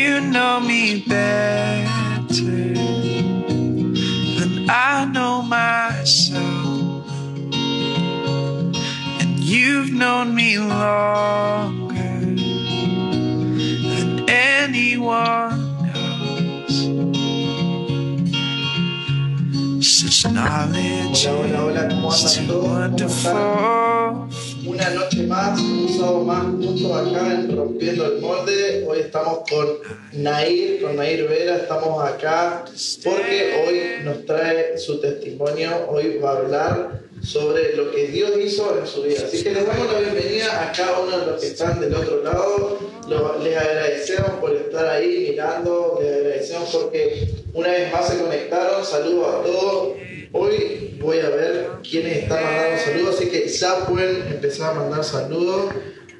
you know me better than I know myself. And you've known me longer than anyone else. Such knowledge is too wonderful. Una noche más, un sábado más juntos acá en Rompiendo el Molde. Hoy estamos con Nair, con Nair Vera, estamos acá porque hoy nos trae su testimonio, hoy va a hablar sobre lo que Dios hizo en su vida. Así que les damos la bienvenida a cada uno de los que están del otro lado. Les agradecemos por estar ahí mirando, les agradecemos porque una vez más se conectaron. Saludos a todos. Hoy voy a ver quiénes están mandando saludos, así que ya pueden empezar a mandar saludos.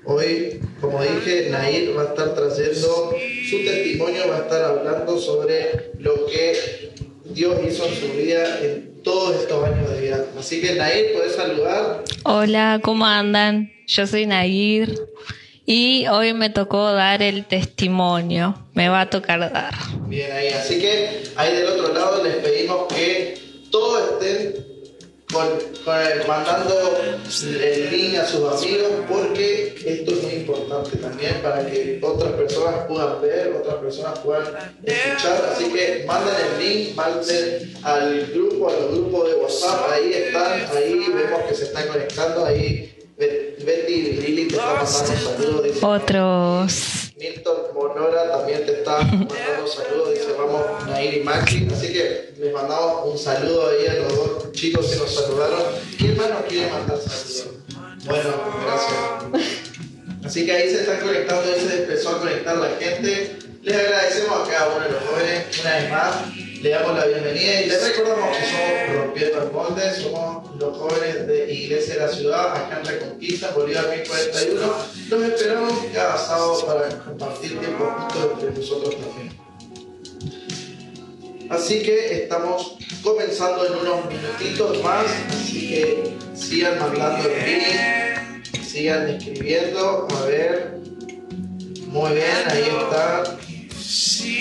Hoy, como dije, Nair va a estar trayendo su testimonio, va a estar hablando sobre lo que Dios hizo en su vida en todos estos años de vida. Así que Nair, puedes saludar. Hola, ¿cómo andan? Yo soy Nair y hoy me tocó dar el testimonio. Me va a tocar dar. Bien ahí, así que ahí del otro lado les pedimos que todos estén con, con el- mandando el link a sus amigos porque esto es muy importante también para que otras personas puedan ver, otras personas puedan escuchar. Así que manden el link, manden al grupo, a los grupos de WhatsApp, ahí están, ahí vemos que se están conectando, ahí Bet- Betty y Lili te están mandando saludos. dice- Otros. Milton Monora también te está mandando saludos, dice vamos Nair y Maxi, así que les mandamos un saludo ahí a los dos chicos que nos saludaron. ¿Quién más nos quiere mandar saludos? Bueno, gracias. Así que ahí se están conectando, ahí se empezó a conectar la gente. Les agradecemos a cada uno de los jóvenes, una vez más, le damos la bienvenida y les recordamos que somos Rompiendo el Molde, somos los jóvenes de Iglesia de la Ciudad, acá en Reconquista, Bolívar 1041. Los esperamos cada sábado para compartir tiempo juntos entre nosotros también. Así que estamos comenzando en unos minutitos más, así que sigan mandando el link, sigan escribiendo, a ver. Muy bien, ahí está.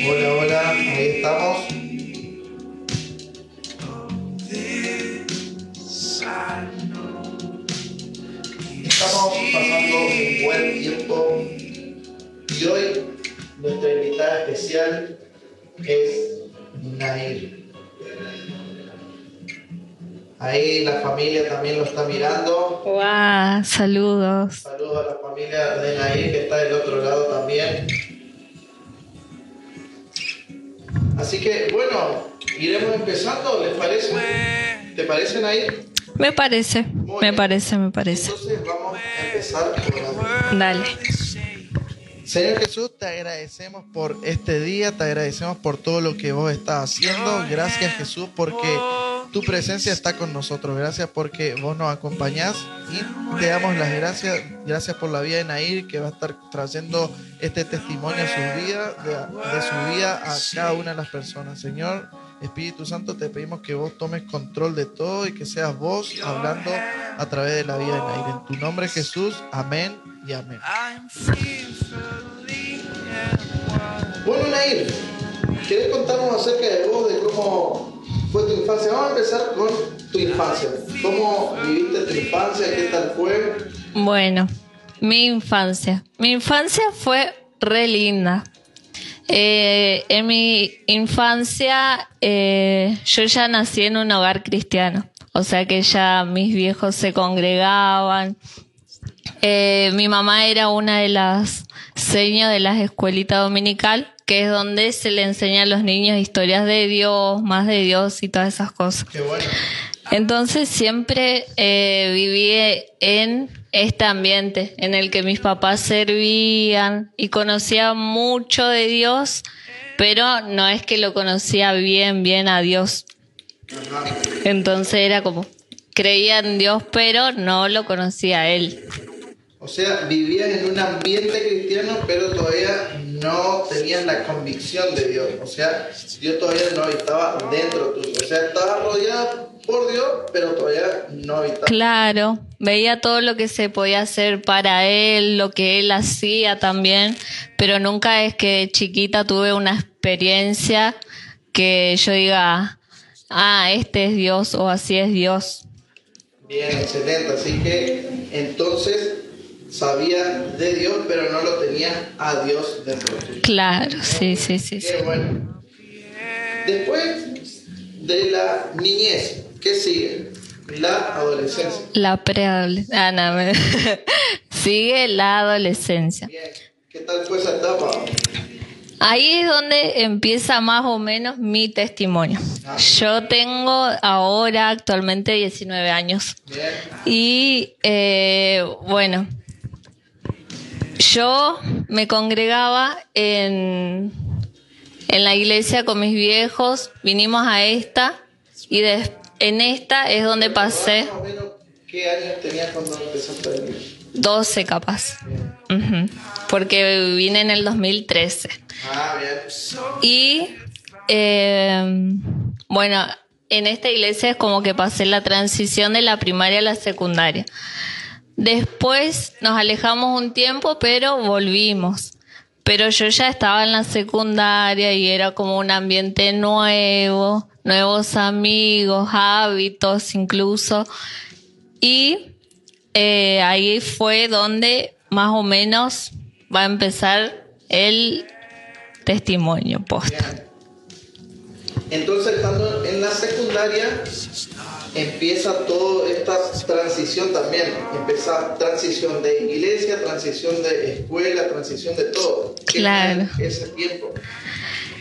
Hola, hola, ahí estamos. Estamos pasando un buen tiempo y hoy nuestra invitada especial es Nair. Ahí la familia también lo está mirando. ¡Guau! Saludos. Saludos a la familia de Nair que está del otro lado también. Así que bueno, iremos empezando, ¿les parece? ¿Te parece Nair? Me parece, me parece, me parece. Entonces vamos a empezar con la Dale. Señor Jesús, te agradecemos por este día, te agradecemos por todo lo que vos estás haciendo. Gracias Jesús porque tu presencia está con nosotros. Gracias porque vos nos acompañás y te damos las gracias. Gracias por la vida de Nair que va a estar trayendo este testimonio a su vida, de, de su vida a cada una de las personas. Señor Espíritu Santo, te pedimos que vos tomes control de todo y que seas vos hablando a través de la vida de Nair. En tu nombre Jesús, amén y amén. Bueno, Nair, ¿querés contarnos acerca de vos, de cómo fue tu infancia? Vamos a empezar con tu infancia. ¿Cómo viviste tu infancia? ¿Qué tal fue? Bueno, mi infancia. Mi infancia fue re linda. Eh, en mi infancia eh, yo ya nací en un hogar cristiano, o sea que ya mis viejos se congregaban. Eh, mi mamá era una de las señas de las escuelitas dominical, que es donde se le enseña a los niños historias de Dios, más de Dios y todas esas cosas. Qué bueno. Entonces siempre viví en este ambiente en el que mis papás servían y conocía mucho de Dios, pero no es que lo conocía bien, bien a Dios. Entonces era como, creía en Dios, pero no lo conocía a Él. O sea, vivías en un ambiente cristiano, pero todavía no tenías la convicción de Dios. O sea, Dios todavía no habitaba dentro tuyo. O sea, estabas rodeada por Dios, pero todavía no habitaba. Claro, veía todo lo que se podía hacer para él, lo que él hacía también, pero nunca es que de chiquita tuve una experiencia que yo diga, ah, este es Dios o así es Dios. Bien, excelente. Así que entonces sabía de Dios, pero no lo tenía a Dios dentro tuyo. Claro, sí, sí, sí. sí. Qué bueno. Después de la niñez, ¿qué sigue? La adolescencia. La preadolescencia. Ah, no, me- Sigue la adolescencia. Bien. ¿Qué tal fue esa etapa? Ahí es donde empieza más o menos mi testimonio. Yo tengo ahora actualmente 19 años. Bien. Y eh, bueno, yo me congregaba en, en la iglesia con mis viejos, vinimos a esta y des- en esta es donde pasé Más o menos, ¿Qué años tenías cuando empezaste a venir? 12 capaz, porque vine en el 2013. Ah, bien. Y eh, bueno, en esta iglesia es como que pasé la transición de la primaria a la secundaria. Después nos alejamos un tiempo, pero volvimos. Pero yo ya estaba en la secundaria y era como un ambiente nuevo, nuevos amigos, hábitos incluso. Y eh, ahí fue donde más o menos va a empezar el testimonio post. Bien. Entonces, estando en la secundaria, empieza toda esta transición también. Empieza transición de iglesia, transición de escuela, transición de todo. ¿Qué Claro. Ese tiempo.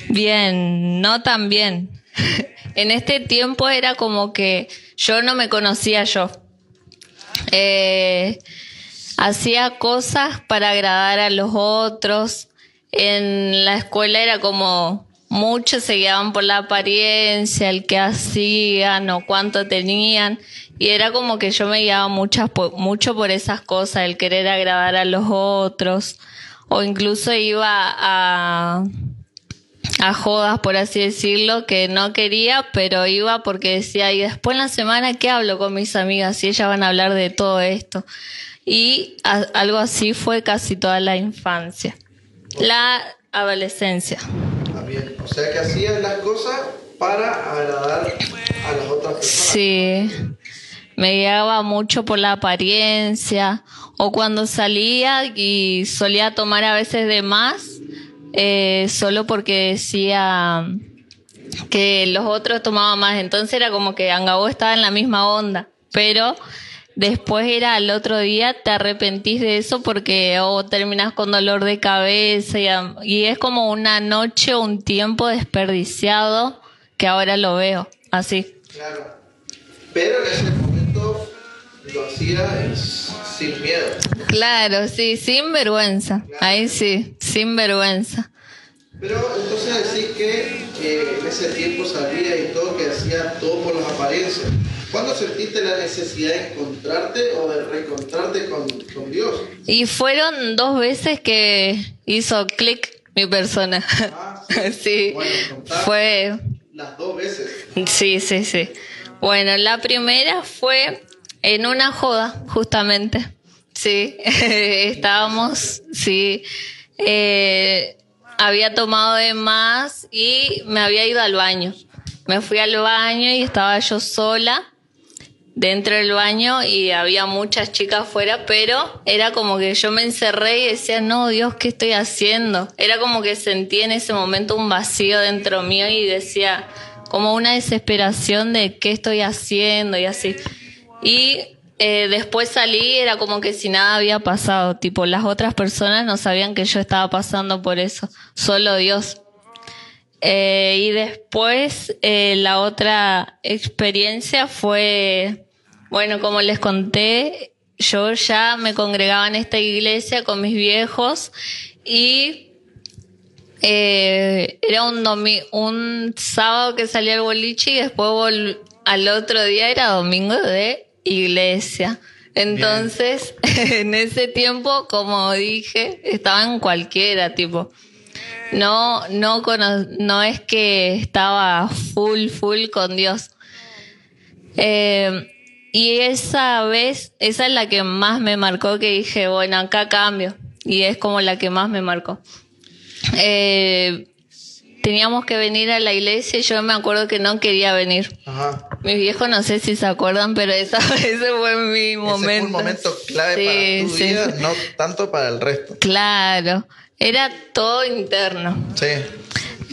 Bien, no tan bien. en este tiempo era como que yo no me conocía yo. Eh, hacía cosas para agradar a los otros. En la escuela era como muchos se guiaban por la apariencia, el que hacían o cuánto tenían. Y era como que yo me guiaba muchas, mucho por esas cosas, el querer agradar a los otros. O incluso iba a, a jodas, por así decirlo, que no quería, pero iba porque decía, y después en la semana, ¿qué hablo con mis amigas? Y ellas van a hablar de todo esto. Y a- algo así fue casi toda la infancia. La adolescencia. Ah, bien. O sea que hacías las cosas para agradar a las otras personas. Sí, me guiaba mucho por la apariencia o cuando salía y solía tomar a veces de más, eh, solo porque decía que los otros tomaban más. Entonces era como que Angabo estaba en la misma onda, pero después era al otro día te arrepentís de eso porque o terminas con dolor de cabeza y, es como una noche o un tiempo desperdiciado que ahora lo veo así. Claro. Pero lo hacía sin miedo. Claro, sí, sin vergüenza. Ahí sí, sin vergüenza. Pero entonces decís que eh, en ese tiempo salía y todo, que hacía todo por las apariencias. ¿Cuándo sentiste la necesidad de encontrarte o de reencontrarte con, con Dios? Y fueron dos veces que hizo clic mi persona. Ah, Sí, Bueno, contá. fue, Las dos veces. sí, sí, sí. Bueno, la primera fue en una joda, justamente. Sí, estábamos, sí. Eh, había tomado de más y me había ido al baño. Me fui al baño y estaba yo sola dentro del baño y había muchas chicas afuera, pero era como que yo me encerré y decía, no, Dios, ¿qué estoy haciendo? Era como que sentí en ese momento un vacío dentro mío y decía, como una desesperación de qué estoy haciendo y así. Y eh, después salí, era como que si nada había pasado, tipo, las otras personas no sabían que yo estaba pasando por eso, solo Dios. Eh, y después eh, la otra experiencia fue, bueno, como les conté, yo ya me congregaba en esta iglesia con mis viejos y eh, era un, domi- un sábado que salía el boliche y después al otro día era domingo de iglesia. Entonces, en ese tiempo, como dije, estaba en cualquiera, tipo. No, no, cono- no es que estaba full, full con Dios. Eh, y esa vez, esa es la que más me marcó, que dije, bueno, acá cambio. Y es como la que más me marcó. Eh, teníamos que venir a la iglesia y yo me acuerdo que no quería venir. Ajá. Mis viejos no sé si se acuerdan, pero esa, ese fue mi Ese momento. fue un momento clave Sí, para tu sí. vida, no tanto para el resto. Claro, era todo interno. Sí.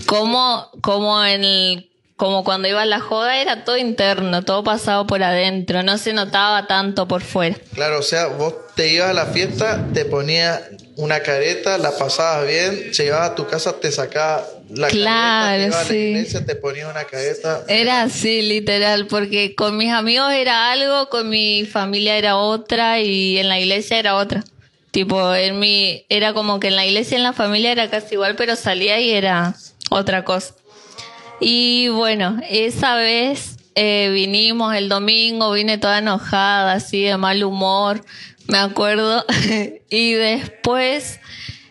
Como, como en el- como cuando iba a la joda era todo interno, todo pasado por adentro, no se notaba tanto por fuera. Claro, o sea, vos te ibas a la fiesta, te ponías una careta, la pasabas bien, llegabas a tu casa, te sacabas la Claro, careta, te ibas a la sí. iglesia, te ponías una careta. Era así, literal, porque con mis amigos era algo, con mi familia era otra y en la iglesia era otra. Tipo, en mi, era como que en la iglesia y en la familia era casi igual, pero salía y era otra cosa. Y bueno, esa vez eh, vinimos el domingo, vine toda enojada, así de mal humor, me acuerdo. y después,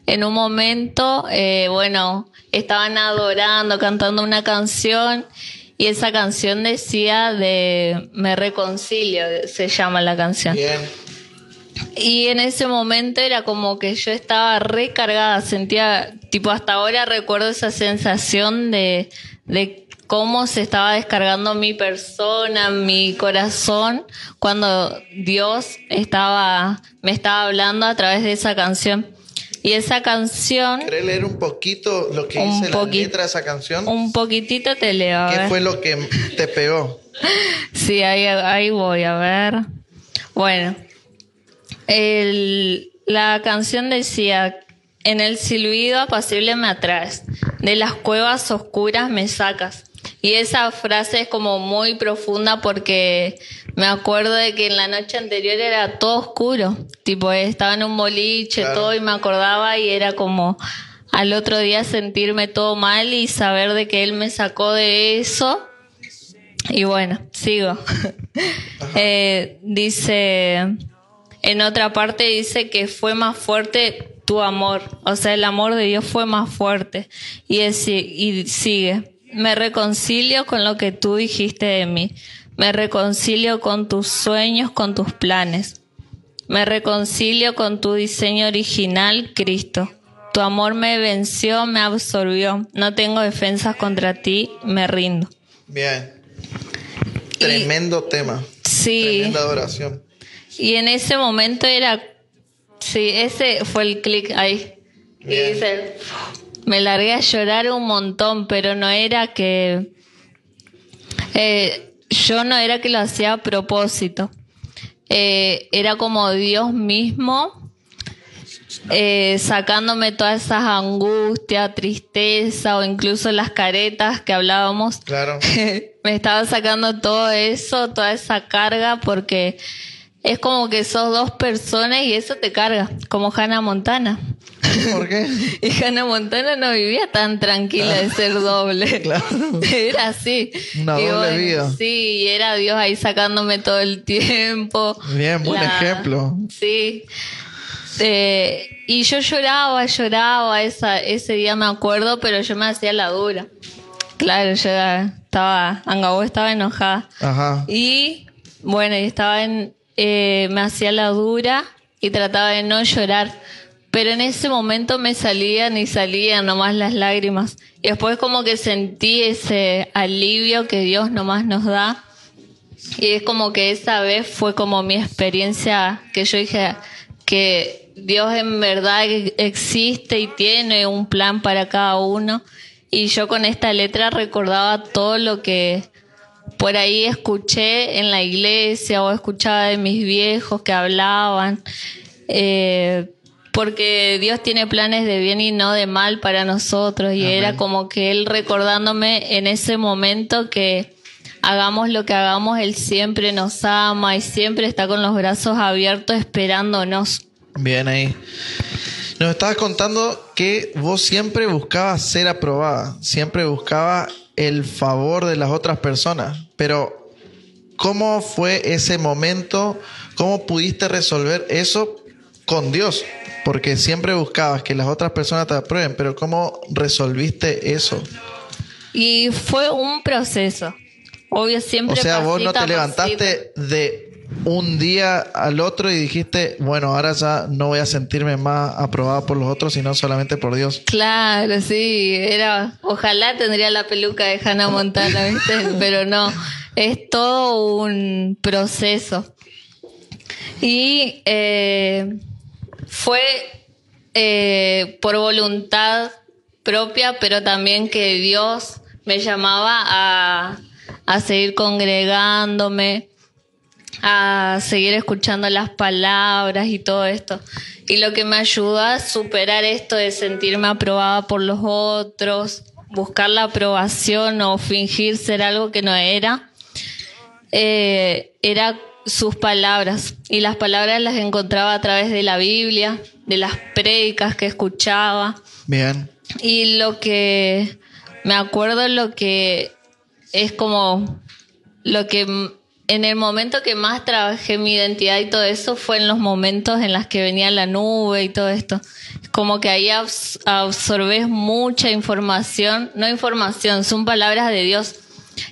en un momento, eh, bueno, estaban adorando, cantando una canción. Y esa canción decía de Me reconcilio, se llama la canción. Bien. Y en ese momento era como que yo estaba recargada, sentía, tipo hasta ahora recuerdo esa sensación de, de cómo se estaba descargando mi persona, mi corazón, cuando Dios estaba, me estaba hablando a través de esa canción. Y esa canción, ¿Querés leer un poquito lo que dice la letra de esa canción? un poquitito te leo. a ¿Qué ver. fue lo que te pegó? Sí, ahí, ahí voy a ver. Bueno, el- la canción decía, en el silbido apacible me atraes, de las cuevas oscuras me sacas. Y esa frase es como muy profunda porque me acuerdo de que en la noche anterior era todo oscuro, tipo estaba en un boliche, Claro. todo y me acordaba y era como al otro día sentirme todo mal y saber de que él me sacó de eso y bueno, sigo. Eh, dice, en otra parte dice que fue más fuerte tu amor, o sea, el amor de Dios fue más fuerte. Y, es- y sigue, me reconcilio con lo que tú dijiste de mí, me reconcilio con tus sueños, con tus planes. Me reconcilio con tu diseño original, Cristo. Tu amor me venció, me absorbió. No tengo defensas contra ti, me rindo. Bien. Tremendo tema. Sí. Tremenda adoración. Y en ese momento era, sí, ese fue el clic ahí. Y dice, me largué a llorar un montón, pero no era que, eh, yo no era que lo hacía a propósito. Eh, era como Dios mismo eh, sacándome todas esas angustias, tristeza o incluso las caretas que hablábamos Claro. me estaba sacando todo eso, toda esa carga, porque es como que sos dos personas y eso te carga, como Hannah Montana. ¿Por qué? Y Hannah Montana no vivía tan tranquila de ser doble. Claro. Era así. Una Y doble vida. Sí, y era Dios ahí sacándome todo el tiempo. Bien, buen ejemplo. Sí. Eh, y yo lloraba, lloraba esa, ese día me acuerdo, pero yo me hacía la dura. Claro, yo estaba, Angabó estaba enojada. Ajá. Y bueno, y estaba en, eh, me hacía la dura y trataba de no llorar. Pero en ese momento me salían y salían nomás las lágrimas. Y después como que sentí ese alivio que Dios nomás nos da. Y es como que esa vez fue como mi experiencia que yo dije que Dios en verdad existe y tiene un plan para cada uno. Y yo con esta letra recordaba todo lo que por ahí escuché en la iglesia o escuchaba de mis viejos que hablaban. Eh, porque Dios tiene planes de bien y no de mal para nosotros. Y era como que Él recordándome en ese momento que hagamos lo que hagamos, Él siempre nos ama y siempre está con los brazos abiertos esperándonos. Bien ahí. Nos estabas contando que vos siempre buscabas ser aprobada, siempre buscabas el favor de las otras personas, pero ¿cómo fue ese momento? ¿Cómo pudiste resolver eso con Dios? Porque siempre buscabas que las otras personas te aprueben, pero ¿cómo resolviste eso? Y fue un proceso. Obvio, siempre O sea, vos no te levantaste de un día al otro y dijiste, bueno, ahora ya no voy a sentirme más aprobada por los otros, sino solamente por Dios. Claro, sí, era, ojalá tendría la peluca de Hannah Montana, ¿viste? Pero no, es todo un proceso. Y eh, fue eh, por voluntad propia, pero también que Dios me llamaba a, a seguir congregándome, a seguir escuchando las palabras y todo esto. Y lo que me ayudó a superar esto de sentirme aprobada por los otros, buscar la aprobación o fingir ser algo que no era, eh, era sus palabras. Y las palabras las encontraba a través de la Biblia, de las prédicas que escuchaba. Bien. Y lo que me acuerdo lo que es como lo que en el momento que más trabajé mi identidad y todo eso fue en los momentos en los que venía la nube y todo esto. Es como que ahí abs- absorbes mucha información, no información, son palabras de Dios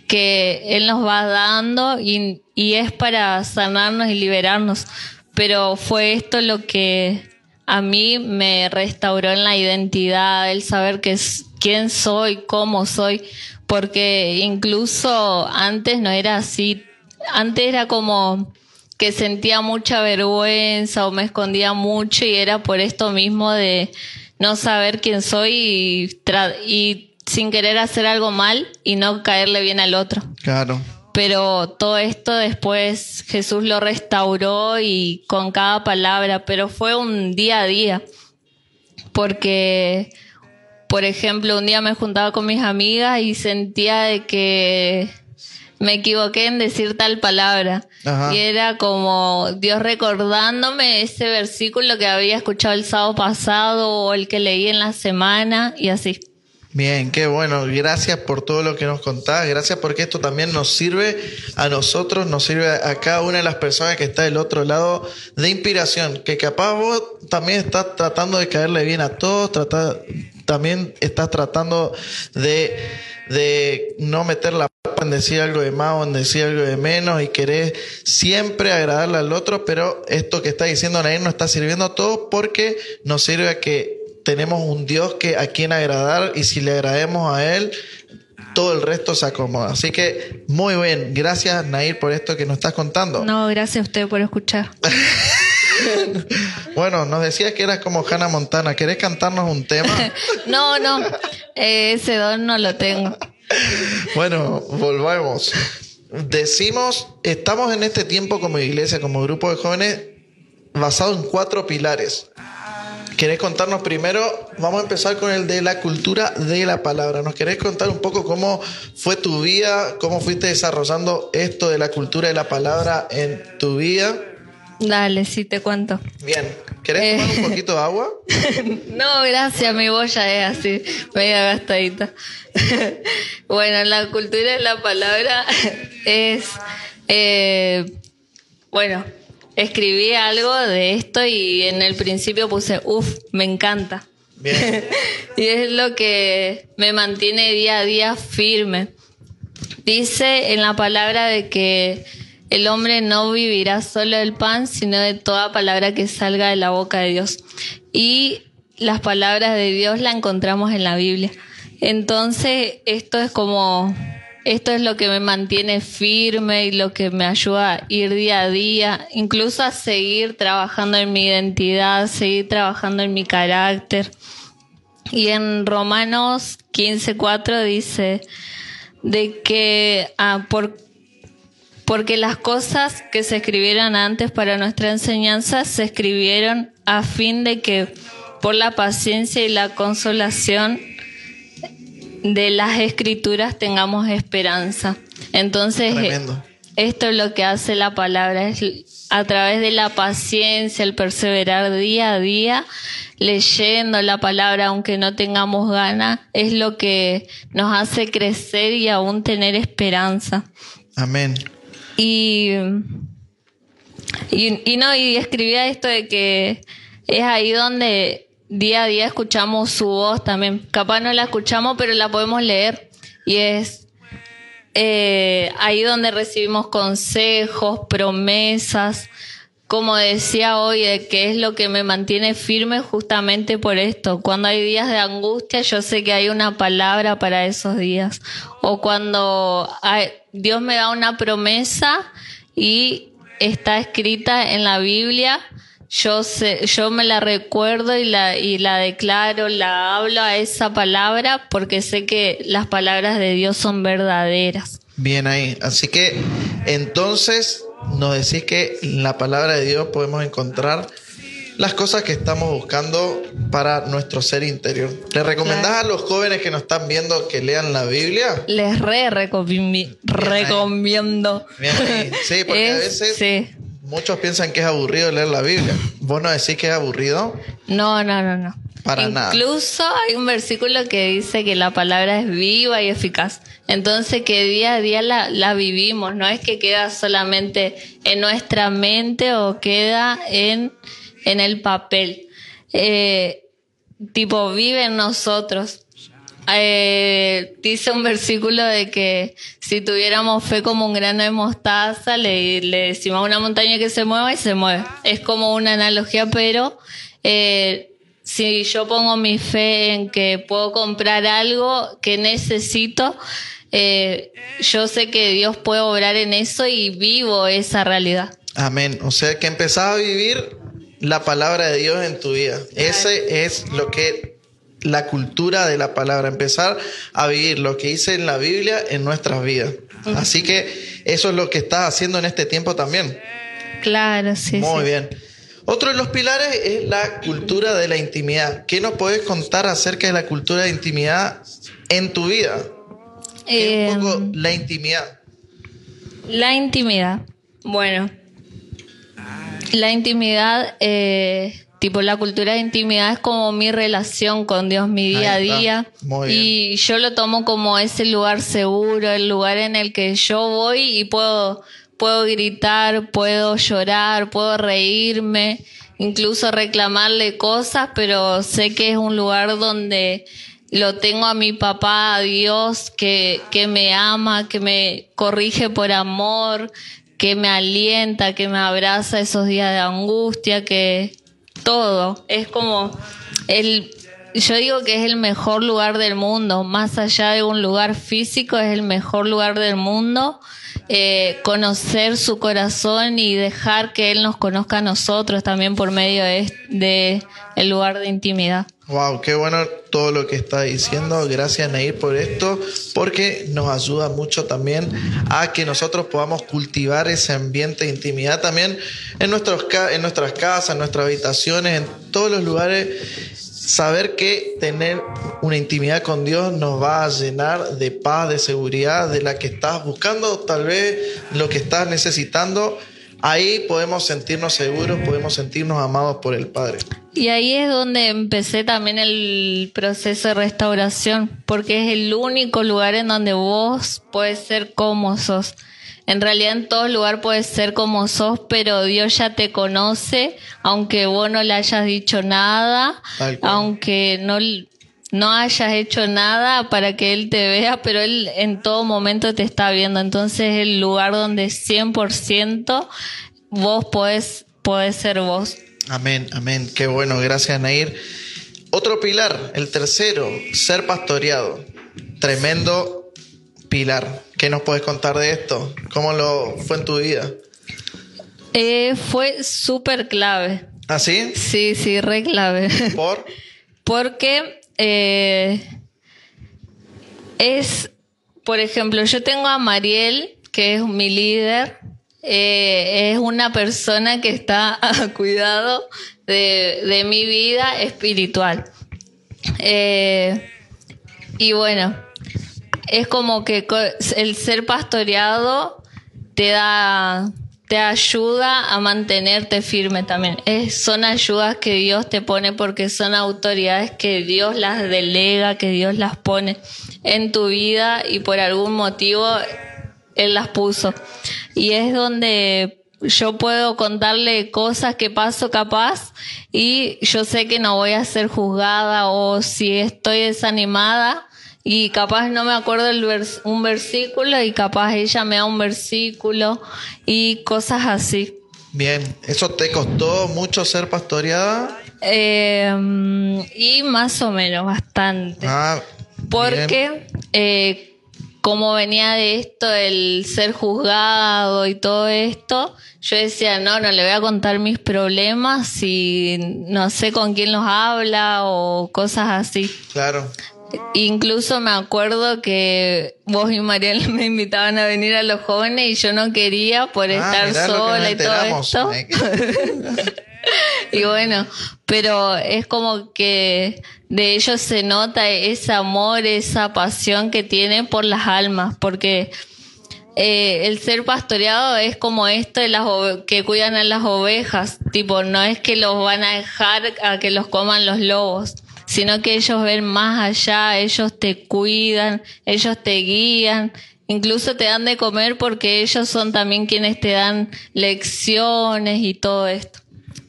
que Él nos va dando y, y es para sanarnos y liberarnos. Pero fue esto lo que a mí me restauró en la identidad, el saber que quién soy, cómo soy, porque incluso antes no era así. Antes era como que sentía mucha vergüenza o me escondía mucho y era por esto mismo de no saber quién soy y sin querer hacer algo mal y no caerle bien al otro. Claro. Pero todo esto después Jesús lo restauró y con cada palabra, pero fue un día a día. Porque, por ejemplo, un día me juntaba con mis amigas y sentía de que me equivoqué en decir tal palabra. Ajá. Y era como Dios recordándome ese versículo que había escuchado el sábado pasado o el que leí en la semana y así. Bien, qué bueno. Gracias por todo lo que nos contás. Gracias porque esto también nos sirve a nosotros, nos sirve a cada una de las personas que está del otro lado de inspiración. Que capaz vos también estás tratando de caerle bien a todos, trata- también estás tratando de, de no meter la en decir algo de más o en decir algo de menos y querés siempre agradarle al otro, pero esto que está diciendo Nair nos está sirviendo a todos porque nos sirve a que tenemos un Dios que a quien agradar y si le agrademos a Él, todo el resto se acomoda. Así que muy bien, gracias Nair por esto que nos estás contando. No, gracias a usted por escuchar. Bueno, nos decías que eras como Hannah Montana. ¿Querés cantarnos un tema? No, no, eh, ese don no lo tengo. Bueno, volvamos. Decimos, estamos en este tiempo como iglesia, como grupo de jóvenes, basado en cuatro pilares. ¿Querés contarnos primero? Vamos a empezar con el de la cultura de la palabra. ¿Nos querés contar un poco cómo fue tu vida, cómo fuiste desarrollando esto de la cultura de la palabra en tu vida? Dale, sí te cuento. Bien, ¿querés tomar un poquito de agua? No, gracias, mi boya es así, media gastadita. bueno, la cultura de la palabra es, eh, bueno, escribí algo de esto y en el principio puse, uff, me encanta. Bien, y es lo que me mantiene día a día firme. Dice en la palabra de que el hombre no vivirá solo del pan, sino de toda palabra que salga de la boca de Dios. Y las palabras de Dios la encontramos en la Biblia. Entonces, esto es como, esto es lo que me mantiene firme y lo que me ayuda a ir día a día, incluso a seguir trabajando en mi identidad, seguir trabajando en mi carácter. Y en Romanos 15:4 dice de que ah, por, porque las cosas que se escribieron antes para nuestra enseñanza se escribieron a fin de que por la paciencia y la consolación de las escrituras tengamos esperanza. Entonces, tremendo. esto es lo que hace la palabra, es a través de la paciencia, el perseverar día a día, leyendo la palabra aunque no tengamos ganas, es lo que nos hace crecer y aún tener esperanza. Amén. Y, y, y no, y escribía esto de que es ahí donde día a día escuchamos su voz también. Capaz no la escuchamos, pero la podemos leer. Y es eh, ahí donde recibimos consejos, promesas, como decía hoy, que es lo que me mantiene firme justamente por esto. Cuando hay días de angustia, yo sé que hay una palabra para esos días. O cuando Dios me da una promesa y está escrita en la Biblia, yo sé, yo me la recuerdo y la, y la declaro, la hablo a esa palabra porque sé que las palabras de Dios son verdaderas. Bien ahí. Así que entonces nos decís que en la palabra de Dios podemos encontrar las cosas que estamos buscando para nuestro ser interior. ¿Le recomendás a los jóvenes que nos están viendo que lean la Biblia? Les re recomi- recomiendo. Bien ahí. Sí, porque a Es- veces sí. Muchos piensan que es aburrido leer la Biblia. ¿Vos no decís que es aburrido? No, no, no, no. Para nada. Incluso hay un versículo que dice que la palabra es viva y eficaz. Entonces que día a día la, la vivimos, no es que queda solamente en nuestra mente o queda en, en el papel. Eh, tipo, vive en nosotros. Eh, dice un versículo de que si tuviéramos fe como un grano de mostaza, le, le decimos a una montaña que se mueva y se mueve. Es como una analogía, pero eh, si yo pongo mi fe en que puedo comprar algo que necesito, eh, yo sé que Dios puede obrar en eso y vivo esa realidad. Amén. O sea, que empezás a vivir la palabra de Dios en tu vida. Ese es lo que la cultura de la palabra, empezar a vivir lo que dice en la Biblia en nuestras vidas. Así que eso es lo que estás haciendo en este tiempo también. Claro, sí. Muy sí. bien. Otro de los pilares es la cultura de la intimidad. ¿Qué nos puedes contar acerca de la cultura de intimidad en tu vida? ¿Qué es un poco Eh, la intimidad? La intimidad. Bueno, la intimidad, eh, tipo la cultura de intimidad es como mi relación con Dios, mi día a día. Muy y yo lo tomo como ese lugar seguro, el lugar en el que yo voy y puedo, puedo gritar, puedo llorar, puedo reírme, incluso reclamarle cosas, pero sé que es un lugar donde lo tengo a mi papá, a Dios, que, que me ama, que me corrige por amor, que me alienta, que me abraza esos días de angustia, que todo. Es como el, yo digo que es el mejor lugar del mundo, más allá de un lugar físico, es el mejor lugar del mundo. Eh, conocer su corazón y dejar que él nos conozca a nosotros también por medio de, de el lugar de intimidad. Wow, qué bueno todo lo que está diciendo. Gracias, Nair, por esto, porque nos ayuda mucho también a que nosotros podamos cultivar ese ambiente de intimidad también en, nuestros, en nuestras casas, en nuestras habitaciones, en todos los lugares. Saber que tener una intimidad con Dios nos va a llenar de paz, de seguridad, de la que estás buscando, tal vez lo que estás necesitando. Ahí podemos sentirnos seguros, podemos sentirnos amados por el Padre. Y ahí es donde empecé también el proceso de restauración, porque es el único lugar en donde vos puedes ser como sos. En realidad en todo lugar puedes ser como sos, pero Dios ya te conoce, aunque vos no le hayas dicho nada, aunque no, no hayas hecho nada para que Él te vea, pero Él en todo momento te está viendo. Entonces es el lugar donde 100% vos podés, podés ser vos. Amén, amén. Qué bueno, gracias Nair. Otro pilar, el tercero, ser pastoreado. Tremendo pilar. ¿Qué nos puedes contar de esto? ¿Cómo lo fue en tu vida? Eh, fue súper clave. ¿Así? Sí, sí, re clave. ¿Por? Porque eh, es, por ejemplo, yo tengo a Mariel, que es mi líder. eh, es una persona que está a cuidado de, mi vida espiritual. Eh, y bueno, es como que el ser pastoreado te da te ayuda a mantenerte firme también. Es, son ayudas que Dios te pone porque son autoridades que Dios las delega, que Dios las pone en tu vida y por algún motivo Él las puso. Y es donde yo puedo contarle cosas que paso capaz y yo sé que no voy a ser juzgada o si estoy desanimada y capaz no me acuerdo el vers- un versículo y capaz ella me da un versículo y cosas así. Bien, ¿eso te costó mucho ser pastoreada? Eh, y más o menos bastante. Ah. Porque eh, como venía de esto, el ser juzgado y todo esto, yo decía, no, no le voy a contar mis problemas si no sé con quién los habla o cosas así. Claro. Incluso me acuerdo que vos y Mariel me invitaban a venir a los jóvenes y yo no quería por Ah, estar sola y todo esto. Y bueno, pero es como que de ellos se nota ese amor, esa pasión que tienen por las almas, porque eh, el ser pastoreado es como esto de las que cuidan a las ovejas, tipo, no es que los van a dejar a que los coman los lobos, sino que ellos ven más allá, ellos te cuidan, ellos te guían, incluso te dan de comer porque ellos son también quienes te dan lecciones y todo esto.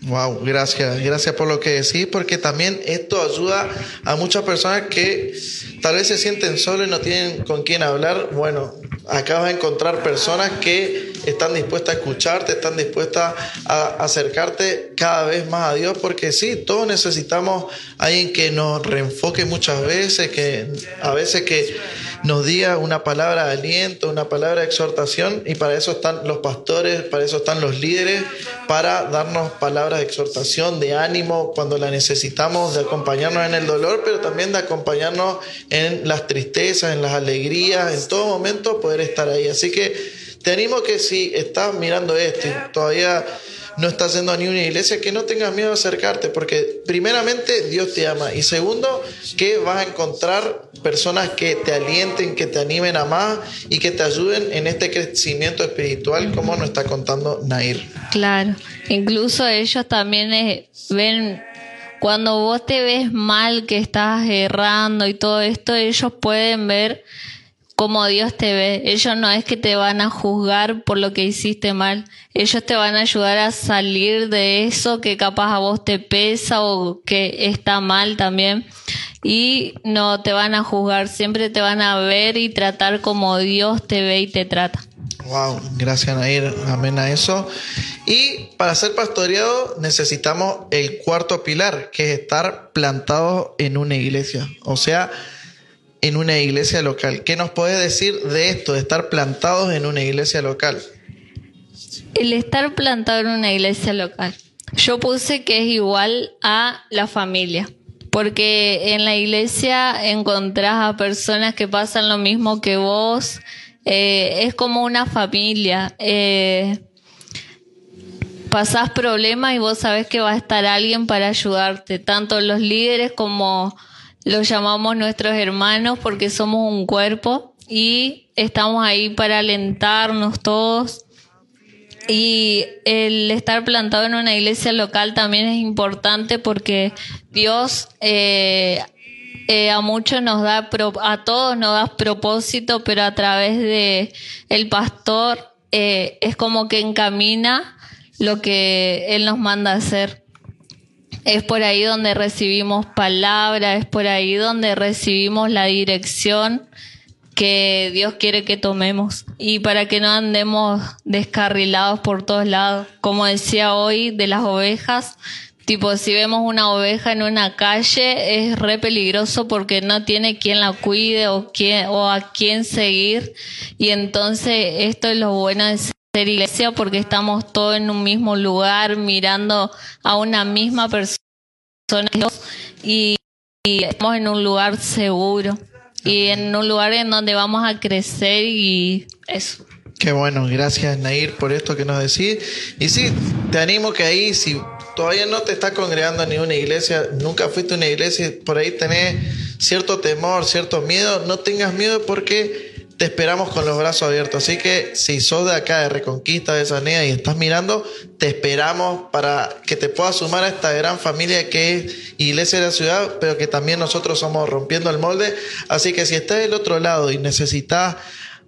Wow, gracias, gracias por lo que decís, porque también esto ayuda a muchas personas que tal vez se sienten solos y no tienen con quién hablar. Bueno, acá vas a encontrar personas que están dispuestas a escucharte, están dispuestas a acercarte cada vez más a Dios, porque sí, todos necesitamos alguien que nos reenfoque muchas veces, que a veces que nos diga una palabra de aliento, una palabra de exhortación, y para eso están los pastores, para eso están los líderes, para darnos palabras de exhortación, de ánimo cuando la necesitamos, de acompañarnos en el dolor, pero también de acompañarnos en las tristezas, en las alegrías, en todo momento poder estar ahí. Así que te animo que si estás mirando esto y todavía no estás a ni una iglesia, que no tengas miedo de acercarte, porque primeramente Dios te ama y segundo que vas a encontrar personas que te alienten, que te animen a más y que te ayuden en este crecimiento espiritual como nos está contando Nair. Claro, incluso ellos también eh, ven cuando vos te ves mal, que estás errando y todo esto, ellos pueden ver cómo Dios te ve. Ellos no es que te van a juzgar por lo que hiciste mal, ellos te van a ayudar a salir de eso que capaz a vos te pesa o que está mal también. Y no te van a juzgar, siempre te van a ver y tratar como Dios te ve y te trata. Wow, gracias Nair, amén a eso. Y para ser pastoreado necesitamos el cuarto pilar, que es estar plantado en una iglesia, o sea, en una iglesia local. ¿Qué nos puedes decir de esto, de estar plantados en una iglesia local? El estar plantado en una iglesia local. Yo puse que es igual a la familia, porque en la iglesia encontrás a personas que pasan lo mismo que vos, eh, es como una familia. Eh, pasás problemas y vos sabés que va a estar alguien para ayudarte, tanto los líderes como los llamamos nuestros hermanos porque somos un cuerpo y estamos ahí para alentarnos todos. Y el estar plantado en una iglesia local también es importante porque Dios eh, eh, a muchos nos da, a todos nos da propósito, pero a través de el pastor eh, es como que encamina lo que Él nos manda hacer. Es por ahí donde recibimos palabra, es por ahí donde recibimos la dirección que Dios quiere que tomemos y para que no andemos descarrilados por todos lados. Como decía hoy de las ovejas, tipo si vemos una oveja en una calle es re peligroso porque no tiene quien la cuide o, quién, o a quién seguir y entonces esto es lo bueno de ser iglesia porque estamos todos en un mismo lugar mirando a una misma persona y, y estamos en un lugar seguro y en un lugar en donde vamos a crecer y eso. Qué bueno, gracias Nair por esto que nos decís. Y sí, te animo que ahí, si todavía no te estás congregando en ninguna iglesia, nunca fuiste a una iglesia y por ahí tenés cierto temor, cierto miedo, no tengas miedo porque te esperamos con los brazos abiertos. Así que si sos de acá, de Reconquista, de Sanea y estás mirando, te esperamos para que te puedas sumar a esta gran familia que es Iglesia de la Ciudad, pero que también nosotros somos rompiendo el molde. Así que si estás del otro lado y necesitas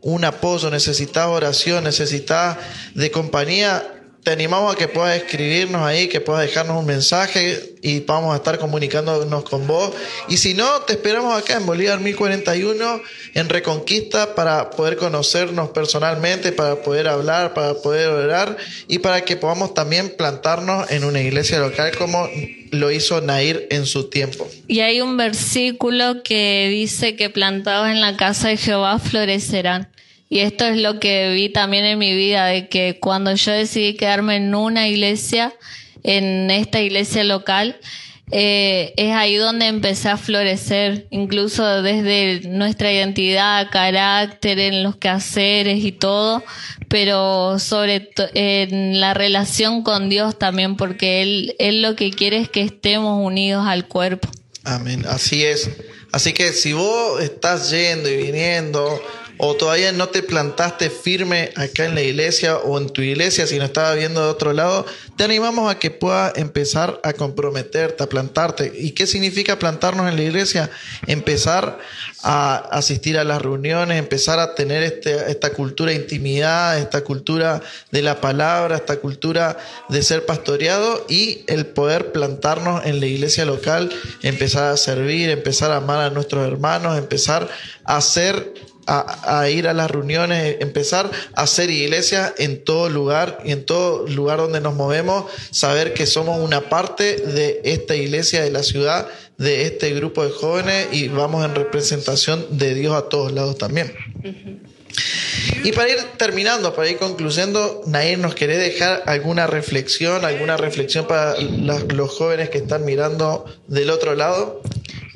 un apoyo, necesitas oración, necesitas de compañía, te animamos a que puedas escribirnos ahí, que puedas dejarnos un mensaje y vamos a estar comunicándonos con vos. Y si no, te esperamos acá en Bolívar 1041, en Reconquista, para poder conocernos personalmente, para poder hablar, para poder orar y para que podamos también plantarnos en una iglesia local como lo hizo Nair en su tiempo. Y hay un versículo que dice que plantados en la casa de Jehová florecerán. Y esto es lo que vi también en mi vida, de que cuando yo decidí quedarme en una iglesia, en esta iglesia local, eh, es ahí donde empecé a florecer, incluso desde nuestra identidad, carácter, en los quehaceres y todo, pero sobre todo en la relación con Dios también, porque él, él lo que quiere es que estemos unidos al cuerpo. Amén, así es. Así que si vos estás yendo y viniendo, o todavía no te plantaste firme acá en la iglesia o en tu iglesia, si no estabas viendo de otro lado, te animamos a que puedas empezar a comprometerte, a plantarte. ¿Y qué significa plantarnos en la iglesia? Empezar a asistir a las reuniones, empezar a tener este, esta cultura de intimidad, esta cultura de la palabra, esta cultura de ser pastoreado y el poder plantarnos en la iglesia local, empezar a servir, empezar a amar a nuestros hermanos, empezar a ser a, ir a las reuniones, empezar a hacer iglesia en todo lugar y en todo lugar donde nos movemos, saber que somos una parte de esta iglesia de la ciudad, de este grupo de jóvenes y vamos en representación de Dios a todos lados también. Y para ir terminando, para ir concluyendo, Nair, ¿nos querés dejar alguna reflexión, alguna reflexión para los jóvenes que están mirando del otro lado?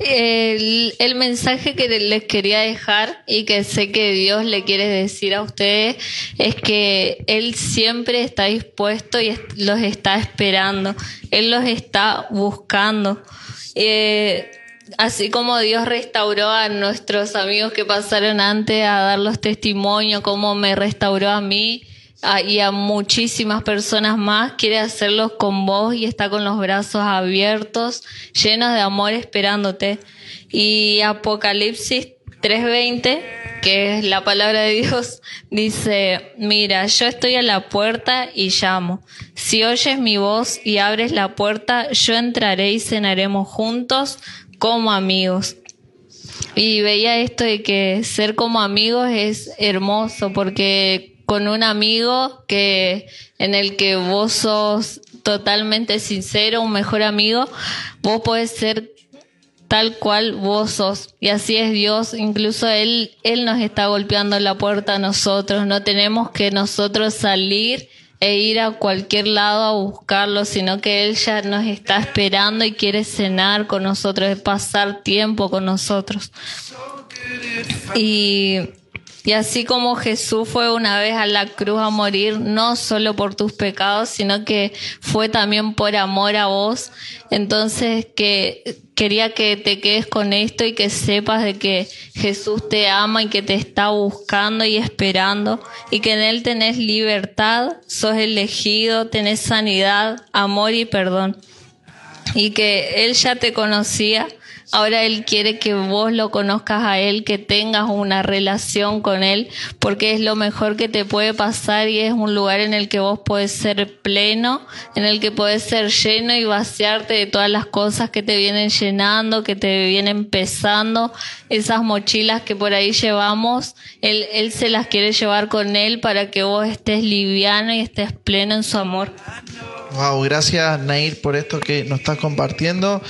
El, mensaje que les quería dejar y que sé que Dios le quiere decir a ustedes es que Él siempre está dispuesto y los está esperando. Él los está buscando. Eh, así como Dios restauró a nuestros amigos que pasaron antes a dar los testimonios, como me restauró a mí, y a muchísimas personas más, quiere hacerlos con vos y está con los brazos abiertos, llenos de amor esperándote. Y Apocalipsis 3:20, que es la palabra de Dios, dice, mira, yo estoy a la puerta y llamo. Si oyes mi voz y abres la puerta, yo entraré y cenaremos juntos como amigos. Y veía esto de que ser como amigos es hermoso porque con un amigo que en el que vos sos totalmente sincero, un mejor amigo, vos podés ser tal cual vos sos. Y así es Dios, incluso Él, Él nos está golpeando la puerta a nosotros. No tenemos que nosotros salir e ir a cualquier lado a buscarlo, sino que Él ya nos está esperando y quiere cenar con nosotros, pasar tiempo con nosotros. Y y así como Jesús fue una vez a la cruz a morir, no solo por tus pecados, sino que fue también por amor a vos, entonces que quería que te quedes con esto y que sepas de que Jesús te ama y que te está buscando y esperando y que en Él tenés libertad, sos elegido, tenés sanidad, amor y perdón. Y que Él ya te conocía Ahora Él quiere que vos lo conozcas a Él, que tengas una relación con Él, porque es lo mejor que te puede pasar y es un lugar en el que vos puedes ser pleno, en el que puedes ser lleno y vaciarte de todas las cosas que te vienen llenando, que te vienen pesando, esas mochilas que por ahí llevamos, Él, él se las quiere llevar con Él para que vos estés liviano y estés pleno en su amor. Wow, gracias Nair por esto que nos estás compartiendo.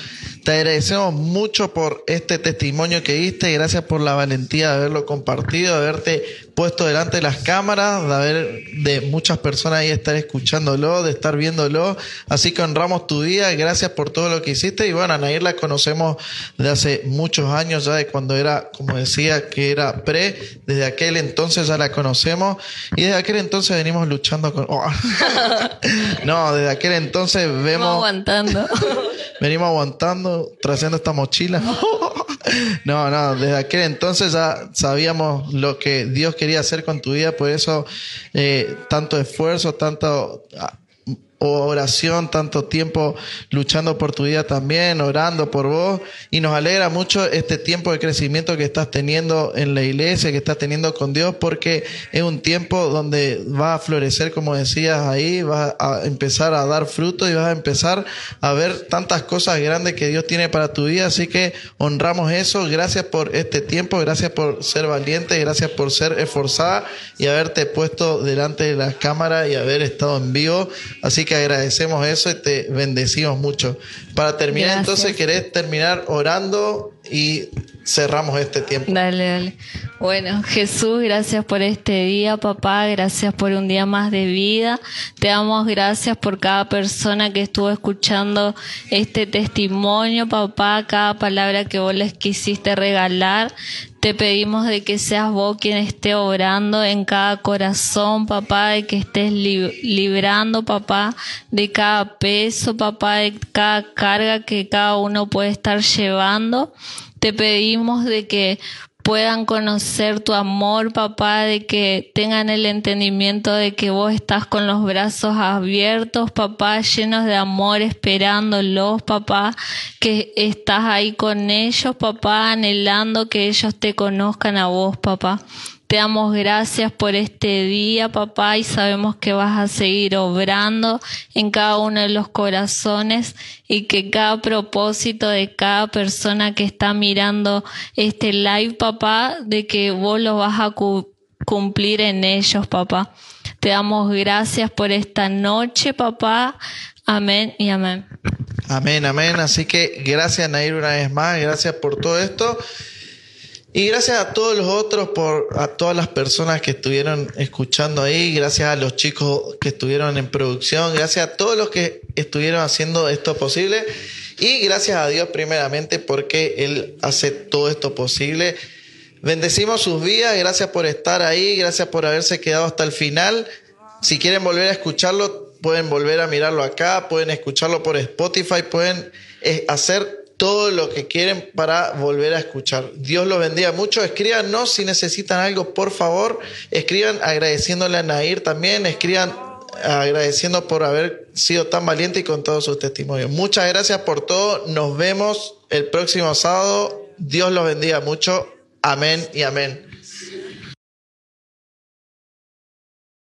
Te agradecemos mucho por este testimonio que diste, gracias por la valentía de haberlo compartido, de haberte puesto delante de las cámaras, de haber de muchas personas ahí estar escuchándolo, de estar viéndolo. Así que honramos tu día, gracias por todo lo que hiciste. Y bueno, a Nair la conocemos de hace muchos años ya, de cuando era, como decía, que era pre, desde aquel entonces ya la conocemos y desde aquel entonces venimos luchando con... Oh. no, desde aquel entonces vemos... Venimos aguantando. venimos aguantando, trayendo esta mochila. no, no, desde aquel entonces ya sabíamos lo que Dios quería hacer con tu vida, por eso eh, tanto esfuerzo, tanto oración, tanto tiempo luchando por tu vida también, orando por vos. Y nos alegra mucho este tiempo de crecimiento que estás teniendo en la iglesia, que estás teniendo con Dios, porque es un tiempo donde va a florecer, como decías ahí, vas a empezar a dar fruto y vas a empezar a ver tantas cosas grandes que Dios tiene para tu vida. Así que honramos eso. Gracias por este tiempo, gracias por ser valiente, gracias por ser esforzada y haberte puesto delante de la cámara y haber estado en vivo. Así que agradecemos eso y te bendecimos mucho. Para terminar, Gracias. entonces, ¿querés terminar orando y cerramos este tiempo? Dale, dale. Bueno, Jesús, gracias por este día, papá. Gracias por un día más de vida. Te damos gracias por cada persona que estuvo escuchando este testimonio, papá. Cada palabra que vos les quisiste regalar. Te pedimos de que seas vos quien esté obrando en cada corazón, papá, de que estés li- librando, papá, de cada peso, papá, de cada carga que cada uno puede estar llevando. Te pedimos de que puedan conocer tu amor, papá, de que tengan el entendimiento de que vos estás con los brazos abiertos, papá, llenos de amor, esperándolos, papá, que estás ahí con ellos, papá, anhelando que ellos te conozcan a vos, papá. Te damos gracias por este día, papá, y sabemos que vas a seguir obrando en cada uno de los corazones y que cada propósito de cada persona que está mirando este live, papá, de que vos lo vas a cu- cumplir en ellos, papá. Te damos gracias por esta noche, papá. Amén y amén. Amén, amén. Así que gracias, Nair, una vez más. Gracias por todo esto. Y gracias a todos los otros, por a todas las personas que estuvieron escuchando ahí, gracias a los chicos que estuvieron en producción, gracias a todos los que estuvieron haciendo esto posible y gracias a Dios primeramente porque Él hace todo esto posible. Bendecimos sus vidas, gracias por estar ahí, gracias por haberse quedado hasta el final. Si quieren volver a escucharlo, pueden volver a mirarlo acá, pueden escucharlo por Spotify, pueden eh, hacer todo lo que quieren para volver a escuchar. Dios los bendiga mucho. Escríbanos si necesitan algo, por favor. Escriban agradeciéndole a Nair también. Escriban agradeciendo por haber sido tan valiente y con todos sus testimonios. Muchas gracias por todo. Nos vemos el próximo sábado. Dios los bendiga mucho. Amén y amén.